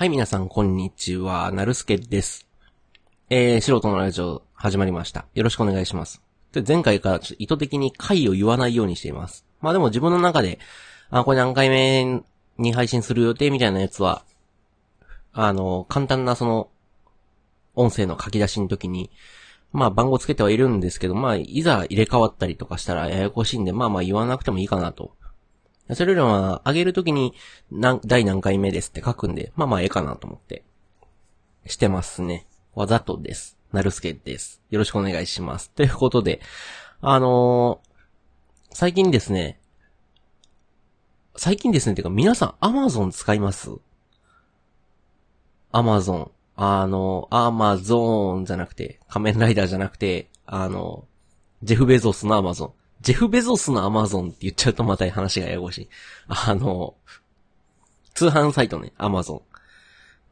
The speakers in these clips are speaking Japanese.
はい、皆さん、こんにちは。なるすけです。えー、素人のラジオ、始まりました。よろしくお願いします。で、前回からちょっと意図的に回を言わないようにしています。まあでも自分の中で、あ、これ何回目に配信する予定みたいなやつは、あの、簡単なその、音声の書き出しの時に、まあ番号つけてはいるんですけど、まあいざ入れ替わったりとかしたらややこしいんで、まあまあ言わなくてもいいかなと。それよりは、上げるときに、何、第何回目ですって書くんで、まあまあええかなと思って、してますね。わざとです。なるすけです。よろしくお願いします。ということで、あのー最近ですね、最近ですね、てか皆さんアマゾン使います？アマゾン。あの、アマゾーンじゃなくて、仮面ライダーじゃなくて、あの、ジェフ・ベゾスのアマゾン。ジェフ・ベゾスのアマゾンって言っちゃうとまた話がややこしい。あの、通販サイトね、アマゾン。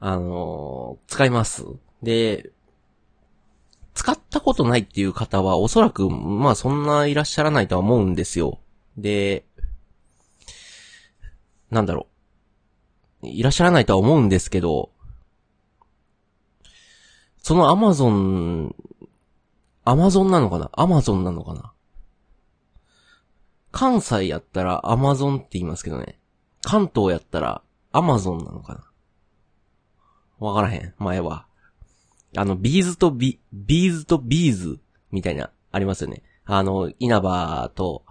あの、使います。で、使ったことないっていう方はおそらく、まあそんないらっしゃらないとは思うんですよ。で、なんだろう。いらっしゃらないとは思うんですけど、そのアマゾン、アマゾンなのかな？アマゾンなのかな？関西やったらアマゾンって言いますけどね。関東やったらアマゾンなのかなわからへん。前は。あの、ビーズとビ、ビーズとビーズみたいな、ありますよね。あの、稲葉と、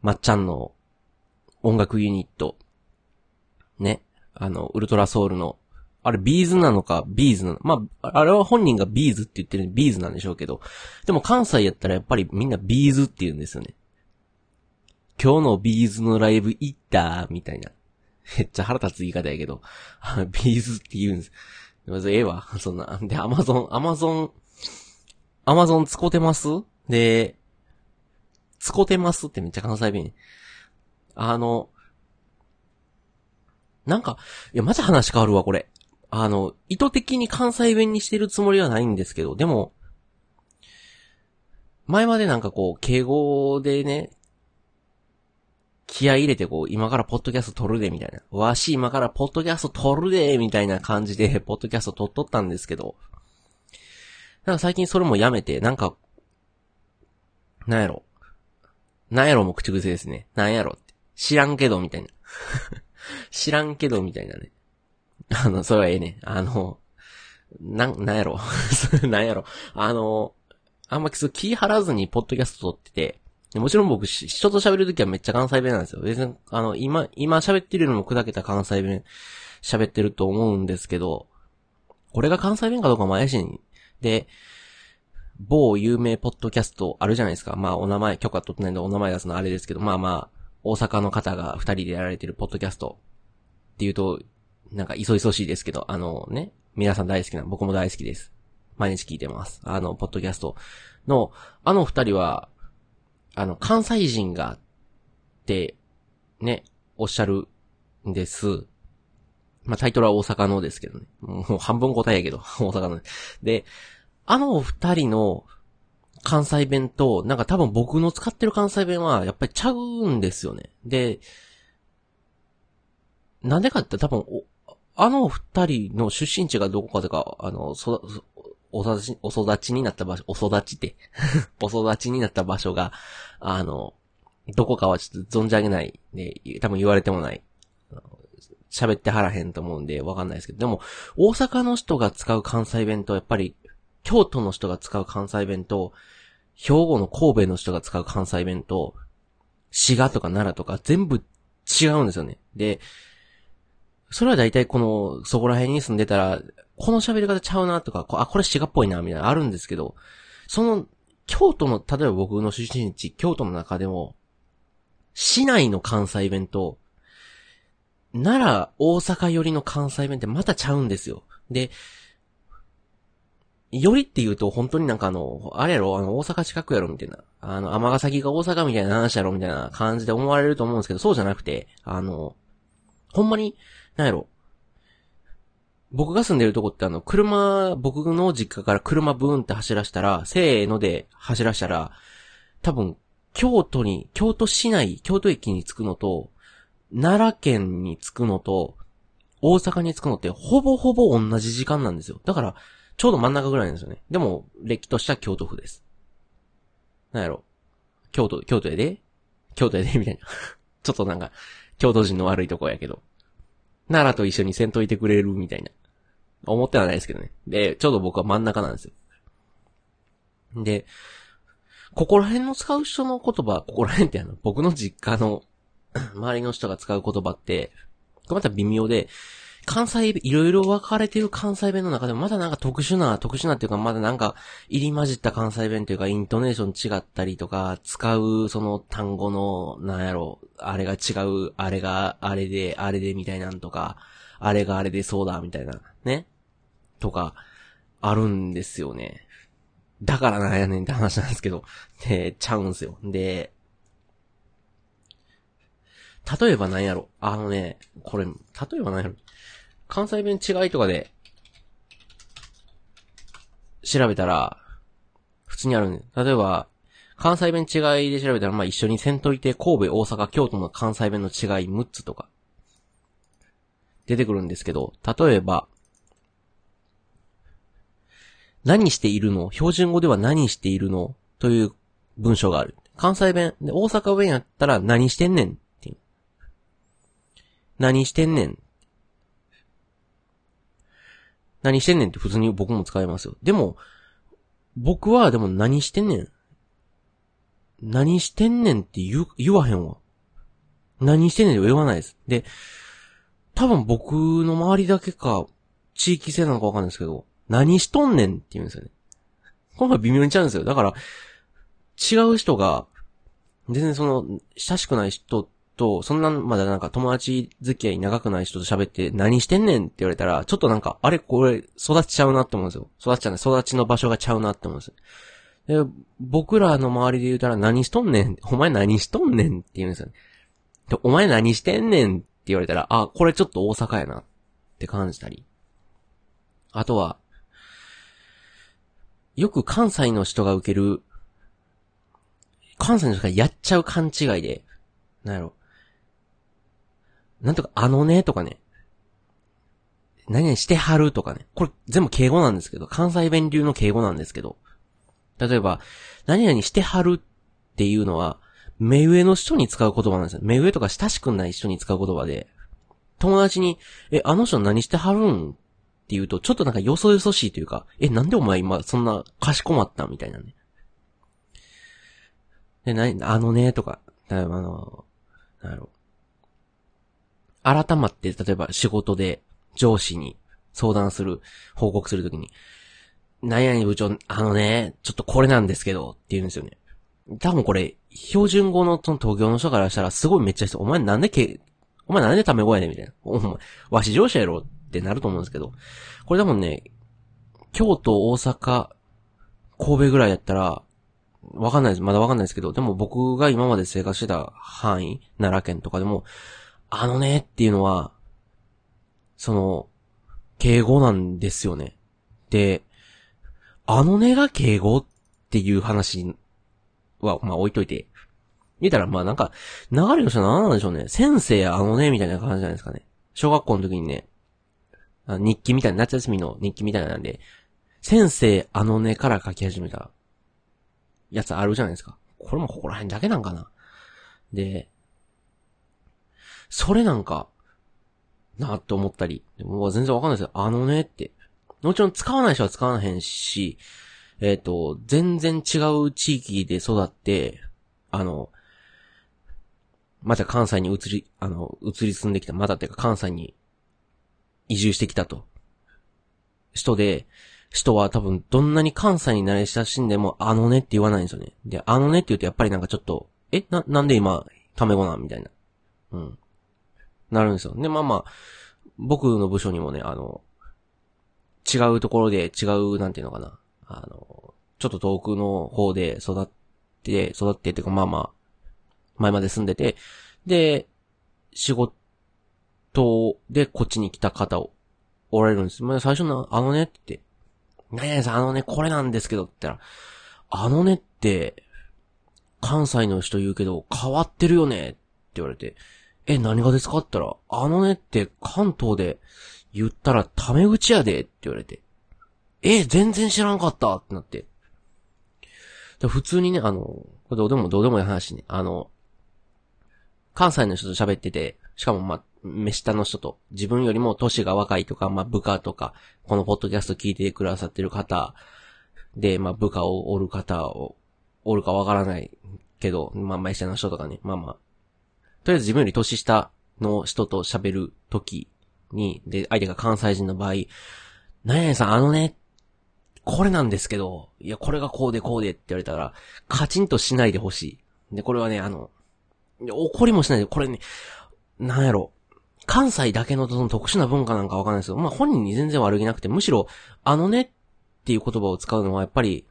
まっちゃんの音楽ユニット。ね。あの、ウルトラソウルの、あれビーズなのか、ビーズなのまあ、あれは本人がビーズって言ってるんでビーズなんでしょうけど。でも関西やったらやっぱりみんなビーズって言うんですよね。今日のビーズのライブ行った？みたいな。めっちゃ腹立つ言い方やけど。ビーズって言うんです。まずええわ。そんな。で、アマゾン、アマゾン、アマゾン使ってます？で、使ってますってめっちゃ関西弁。あの、なんか、いや、また話変わるわ、これ。あの、意図的に関西弁にしてるつもりはないんですけど、でも、前までなんかこう、敬語でね、気合い入れてこう、今からポッドキャスト撮るで、みたいな。わし今からポッドキャスト撮るで、みたいな感じで、ポッドキャスト撮っとったんですけど、なんか最近それもやめて、なんか、なんやろ。なんやろも口癖ですね。なんやろって。知らんけど、みたいな。知らんけど、みたいなね。あの、それはええね。あの、なん、なんやろ。なんやろ。あの、あんま気張らずにポッドキャスト撮ってて、もちろん僕、人と喋るときはめっちゃ関西弁なんですよ。別に、あの、今、今喋ってるのも砕けた関西弁喋ってると思うんですけど、これが関西弁かどうかも怪しい。で、某有名ポッドキャストあるじゃないですか。まあ、お名前、許可取ってないんでお名前出すのあれですけど、まあまあ、大阪の方が二人でやられてるポッドキャストっていうと、なんか、いそいそしいですけど、あのね、皆さん大好きな、僕も大好きです。毎日聞いてます。あの、ポッドキャストの、あの二人は、あの、関西人が、って、ね、おっしゃるんです。まあ、タイトルは大阪のですけどね。もう半分答えやけど、大阪の。で、あのお二人の関西弁と、なんか多分僕の使ってる関西弁は、やっぱりちゃうんですよね。で、なんでかって多分、おあの二人の出身地がどこかとか、あの、そお育ち、お育ちになった場所、お育ちって、お育ちになった場所が、あの、どこかはちょっと存じ上げない、で、多分言われてもない。喋ってはらへんと思うんでわかんないですけど、でも、大阪の人が使う関西弁と、やっぱり、京都の人が使う関西弁と、兵庫の神戸の人が使う関西弁と、滋賀とか奈良とか全部違うんですよね。で、それは大体この、そこら辺に住んでたら、この喋り方ちゃうなとか、あ、これ滋賀っぽいな、みたいなあるんですけど、その、京都の、例えば僕の出身地、京都の中でも、市内の関西弁と、奈良、大阪寄りの関西弁ってまたちゃうんですよ。で、よりって言うと本当になんかあの、あれやろ、あの、大阪近くやろ、みたいな。あの、尼崎が大阪みたいな話やろ、みたいな感じで思われると思うんですけど、そうじゃなくて、あの、ほんまに、なんやろ。僕が住んでるとこってあの、車、僕の実家から車ブーンって走らしたら、せーので走らしたら、多分、京都に、京都市内、京都駅に着くのと、奈良県に着くのと、大阪に着くのってほぼほぼ同じ時間なんですよ。だから、ちょうど真ん中ぐらいなんですよね。でも、歴としては京都府です。なんやろ。京都、京都やで京都やでみたいな。ちょっとなんか、京都人の悪いとこやけど。奈良と一緒にせんといてくれるみたいな。思ってはないですけどね。で、ちょうど僕は真ん中なんですよ。で、ここら辺の使う人の言葉、ここら辺ってあの、僕の実家の 周りの人が使う言葉って、また微妙で、関西、いろいろ分かれてる関西弁の中でもまだなんか特殊な、特殊なっていうかまだなんか入り混じった関西弁というかイントネーション違ったりとか、使うその単語の、なんやろ、あれが違う、あれがあれで、あれでみたいなんとか、あれがあれでそうだみたいな、ね。とか、あるんですよね。だからなんやねんって話なんですけど、で、ちゃうんすよ。で、例えばなんやろ。あのね、これ、例えばなんやろ。関西弁違いとかで、調べたら、普通にあるね。例えば、関西弁違いで調べたら、まあ、一緒にせんといて、神戸、大阪、京都の関西弁の違い6つとか、出てくるんですけど、例えば、何しているの？標準語では何しているの？という文章がある。関西弁、で、大阪弁やったら何してんねんっていう。何してんねん何してんねんって普通に僕も使いますよ。でも、僕はでも何してんねん。何してんねんって言言わへんわ。何してんねんって言わないです。で、多分僕の周りだけか、地域性なのかわかんないですけど、何しとんねんって言うんですよね。今回微妙にちゃうんですよ。だから、違う人が、全然その、親しくない人と、そんなまだなんか友達付き合い長くない人と喋って何してんねんって言われたら、ちょっとなんか、あれこれ育ちちゃうなって思うんですよ。育ちちゃうね。育ちの場所がちゃうなって思うんですよ。で、僕らの周りで言うたら何しとんねんお前何しとんねんって言うんですよね。で、お前何してんねんって言われたら、あ、これちょっと大阪やなって感じたり。あとは、よく関西の人が受ける、関西の人がやっちゃう勘違いで、なんやろ。なんとか、あのねとかね。何々してはるとかね。これ全部敬語なんですけど、関西弁流の敬語なんですけど。例えば、何々してはるっていうのは、目上の人に使う言葉なんですよ。目上とか親しくない人に使う言葉で、友達に、え、あの人何してはるんって言うと、ちょっとなんかよそよそしいというか、え、なんでお前今そんなかしこまったみたいなね。で、な、あのね、とか、例えばあの、なんやろう。改まって、例えば仕事で上司に相談する、報告するときに、何々部長、あのね、ちょっとこれなんですけど、って言うんですよね。多分これ、標準語のその東京の人からしたらすごいめっちゃ人お前なんでけ、お前なんでタメ語やねみたいな。お前、わし上司やろってなると思うんですけど、これ多分ね、京都、大阪、神戸ぐらいやったら、わかんないです。まだわかんないですけど、でも僕が今まで生活してた範囲、奈良県とかでも、あのねっていうのは、その、敬語なんですよね。で、あのねが敬語っていう話は、まあ置いといて。言ったら、まあなんか、流れの人は何なんでしょうね。先生あのねみたいな感じじゃないですかね。小学校の時にね、日記みたいな、夏休みの日記みたいなんで、先生あのねから書き始めたやつあるじゃないですか。これもここら辺だけなんかな。で、それなんか、なって思ったり。でも全然わかんないですよ。あのねって。もちろん使わない人は使わへんし、えっ、ー、と、全然違う地域で育って、あの、また関西に移り、あの、移り住んできた、またっていうか関西に移住してきたと。人で、人は多分どんなに関西に慣れ親しんでも、あのねって言わないんですよね。で、あのねって言うとやっぱりなんかちょっと、え、な、なんで今、タメ語なん？みたいな。うん。なるんですよ。で、まあまあ、僕の部署にもね、あの、違うところで違う、なんていうのかな。あの、ちょっと遠くの方で育って、育ってっていうか、まあまあ、前まで住んでて、で、仕事でこっちに来た方を、おられるんです。まあ、最初の、あのねって、何々さん、あのね、これなんですけどって言ったら、あのねって、関西の人言うけど、変わってるよねって言われて、え、何がですか？って言ったら、あのねって関東で言ったらタメ口やでって言われて。え、全然知らんかったってなって。普通にね、あの、これどうでもどうでもいい話ね。あの、関西の人と喋ってて、しかもまあ、目下の人と、自分よりも歳が若いとか、まあ部下とか、このポッドキャスト聞いてくださってる方、で、まあ部下をおる方を、おるかわからないけど、まあ目下の人とかね、まあまあ。とりあえず自分より年下の人と喋るときに、で、相手が関西人の場合、何々さん、あのね、これなんですけど、いや、これがこうでこうでって言われたら、カチンとしないでほしい。で、これはね、あの、怒りもしないで、これね、なんやろ。関西だけのその特殊な文化なんかわかんないですけど、まあ本人に全然悪気なくて、むしろ、あのねっていう言葉を使うのはやっぱり、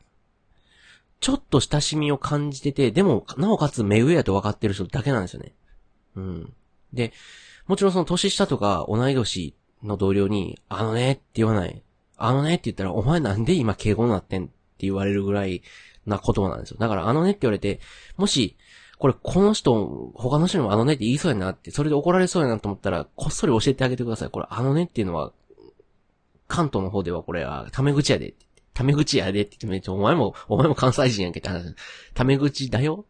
ちょっと親しみを感じてて、でも、なおかつ目上やと分かってる人だけなんですよね。うん。で、もちろんその年下とか同い年の同僚に、あのねって言わない。あのねって言ったら、お前なんで今敬語になってんって言われるぐらいな言葉なんですよ。だからあのねって言われて、もし、これこの人、他の人にもあのねって言いそうやなって、それで怒られそうやなと思ったら、こっそり教えてあげてください。これあのねっていうのは、関東の方ではこれは、タメ口やで。タメ口やでって言って、お前も、お前も関西人やんけって話。タメ口だよ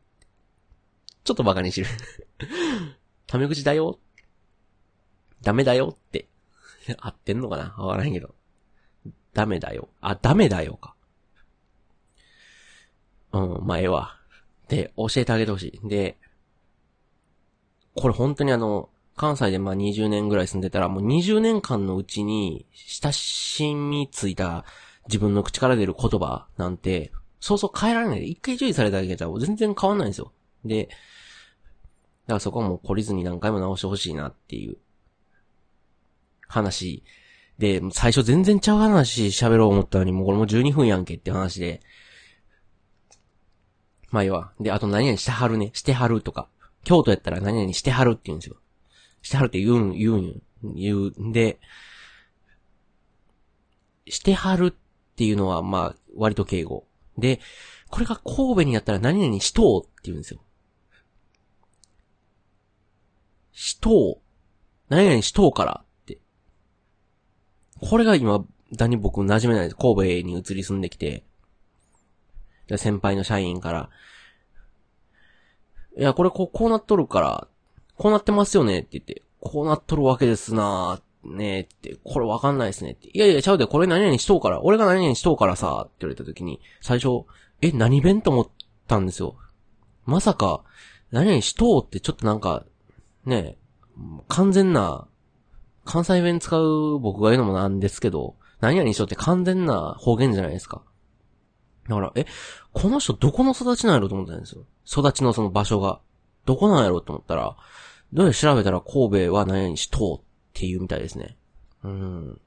ちょっと馬鹿にしてる タメ口だよダメだよって。合ってんのかな？わからんけど。ダメだよ。あ、ダメだよか。うん、まあ、ええわ。で、教えてあげてほしい。で、これ本当にあの、関西でまあ20年ぐらい住んでたら、もう20年間のうちに、親しみついた自分の口から出る言葉なんて、そうそう変えられない。一回注意されただけじゃ全然変わんないんですよ。で、だからそこはもう懲りずに何回も直してほしいなっていう話で、最初全然ちゃう話喋ろう思ったのに、もうこれも12分やんけって話で。まあいいわ。で、あと何々してはるね。してはるとか。京都やったら何々してはるって言うんですよ。してはるって言うん、言うん。言うんで、してはるっていうのは、まあ、割と敬語。で、これが神戸にやったら何々しとうって言うんですよ。しとう。何々しとうからってこれが今、だに僕馴染めないです。神戸に移り住んできて、先輩の社員から、いや、これこう、こうなっとるから、こうなってますよねって言って、こうなっとるわけですなー、ねって、これわかんないですねって。いやいや、ちゃうで、これ何々しとうから、俺が何々しとうからさ、って言われた時に、最初、え、何弁と思ったんですよ。まさか、何々しとうってちょっとなんか、ね、完全な関西弁使う僕が言うのもなんですけど、何々にしようって完全な方言じゃないですか。だから、え、この人どこの育ちなんやろと思ったんですよ。育ちのその場所が。どこなんやろと思ったら、どうや調べたら神戸は何々しとうっていうみたいですね。うん。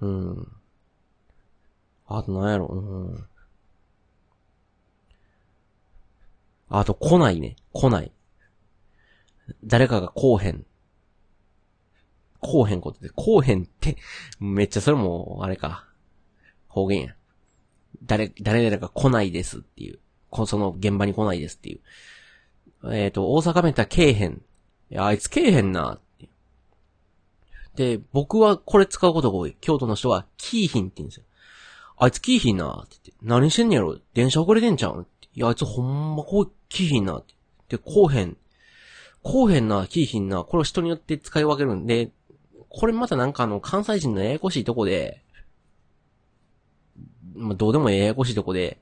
うん。あと何やろ、うん。あと、来ないね。来ない。誰かが来おへん。来おへんことで、来おへんって、めっちゃそれも、あれか。方言や。誰、誰々が来ないですっていう。こその現場に来ないですっていう。えっ、ー、と、大阪弁って来えへん。いや、あいつ来えへんなで、僕はこれ使うことが多い。京都の人は、キーヒンって言うんですよ。あいつキーヒンなって言って。何してんねやろ電車遅れてんちゃういや、あいつほんまこう、キーヒンな。で、こうへん。こうへんな、キーヒンな。これを人によって使い分けるんで、これまたなんかあの、関西人のややこしいとこで、まあ、どうでもややこしいとこで、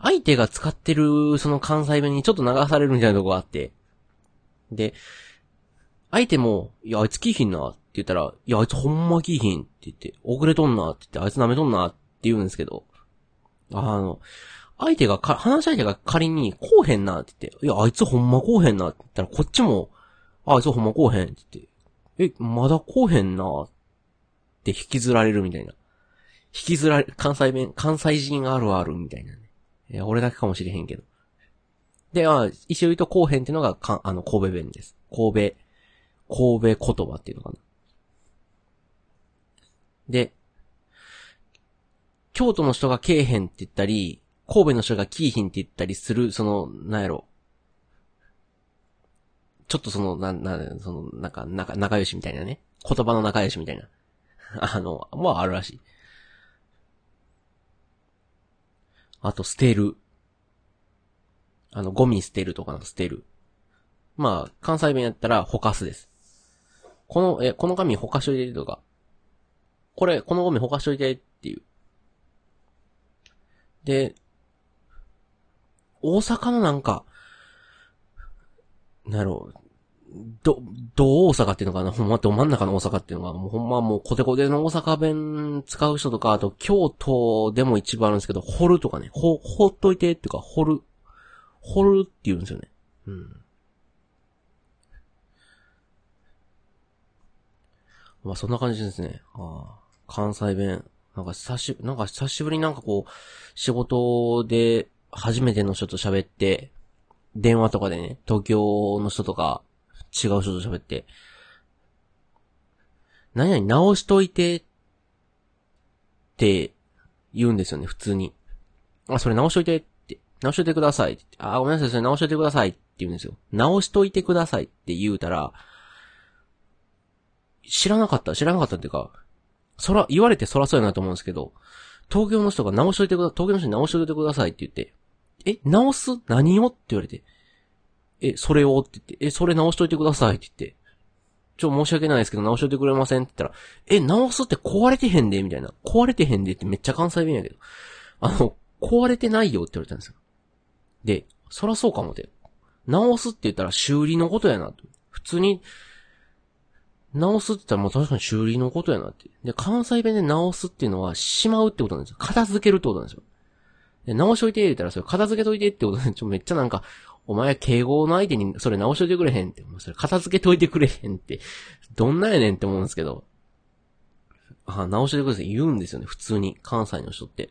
相手が使ってる、その関西弁にちょっと流されるみたいなとこがあって、で、相手も、いや、あいつキーヒンなって言ったら、いや、あいつほんまキーヒンって言って、遅れとんなって言って、あいつ舐めとんなって言うんですけど、あの、相手がか、話し相手が仮に、こうへんなって言って、いや、あいつほんまこうへんなって言ったら、こっちも、あいつほんまこうへんって言って、え、まだこうへんなって引きずられるみたいな。引きずられ、関西弁、関西人あるあるみたいなね。いや、俺だけかもしれへんけど。で、あ一応言うと、こうへんっていうのが、か、あの、神戸弁です。神戸、神戸言葉っていうのかな。で、京都の人がけえへんって言ったり、神戸の人がキーヒンって言ったりする、その、なんやろ。ちょっとその、な、な、その、なんか、仲、仲良しみたいなね。言葉の仲良しみたいな。あの、まああるらしい。あと、捨てる。あの、ゴミ捨てるとかの捨てる。まあ、関西弁やったら、ほかすです。この、え、この紙ほかしといてとか。これ、このゴミほかしといてっていう。で、大阪のなんか、なるほど。ど、ど大阪っていうのかな？ほんまど真ん中の大阪っていうのが、もうほんまもうコテコテの大阪弁使う人とか、あと京都でも一番あるんですけど、掘るとかね、ほ、ほっといてっていうか、掘る。掘るって言うんですよね。うん。まあそんな感じですね。ああ関西弁。なんか久し、なんか久しぶりになんかこう、仕事で初めての人と喋って、電話とかでね、東京の人とか、違う人と喋って、何々直しといて、って言うんですよね、普通に。あ、それ直しといてって、直しといてくださいって。あ、ごめんなさい、それ直しといてくださいって言うんですよ。直しといてくださいって言うたら、知らなかった、知らなかったっていうか、そら、言われてそらそうやなと思うんですけど、東京の人が直しといてください、東京の人に直しといてくださいって言って、え、直す？何を？って言われて、え、それを？って言って、え、それ直しといてくださいって言って、ちょ、申し訳ないですけど直しといてくれません？って言ったら、え、直すって壊れてへんで？みたいな。壊れてへんで？ってめっちゃ関西弁やけど。あの、壊れてないよ？って言われたんですよ。で、そらそうかもって。直すって言ったら修理のことやな。普通に、直すって言ったらもう確かに修理のことやなって。で、関西弁で直すっていうのはしまうってことなんですよ。片付けるってことなんですよ。で、直しといて言ったらそれ片付けといてってことで、ちょ、めっちゃなんか、お前敬語の相手にそれ直しといてくれへんって、もうそれ片付けといてくれへんって、どんなやねんって思うんですけど、あ、直しといてくれさい言うんですよね、普通に、関西の人って。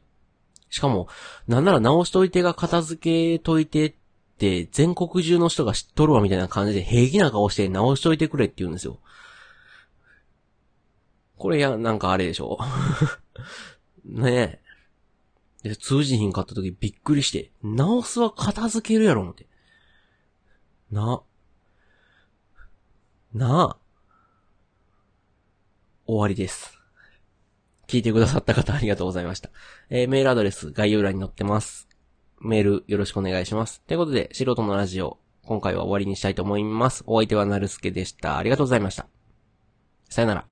しかも、なんなら直しといてが片付けといてって、全国中の人が知っとるわみたいな感じで平気な顔して直しといてくれって言うんですよ。これや、なんかあれでしょ ねえ。で、通じひんかった時びっくりして、直すは片付けるやろ、思って。な、なあ、終わりです。聞いてくださった方ありがとうございました。えー、メールアドレス概要欄に載ってます。メールよろしくお願いします。ということで、素人のラジオ、今回は終わりにしたいと思います。お相手はなるすけでした。ありがとうございました。さよなら。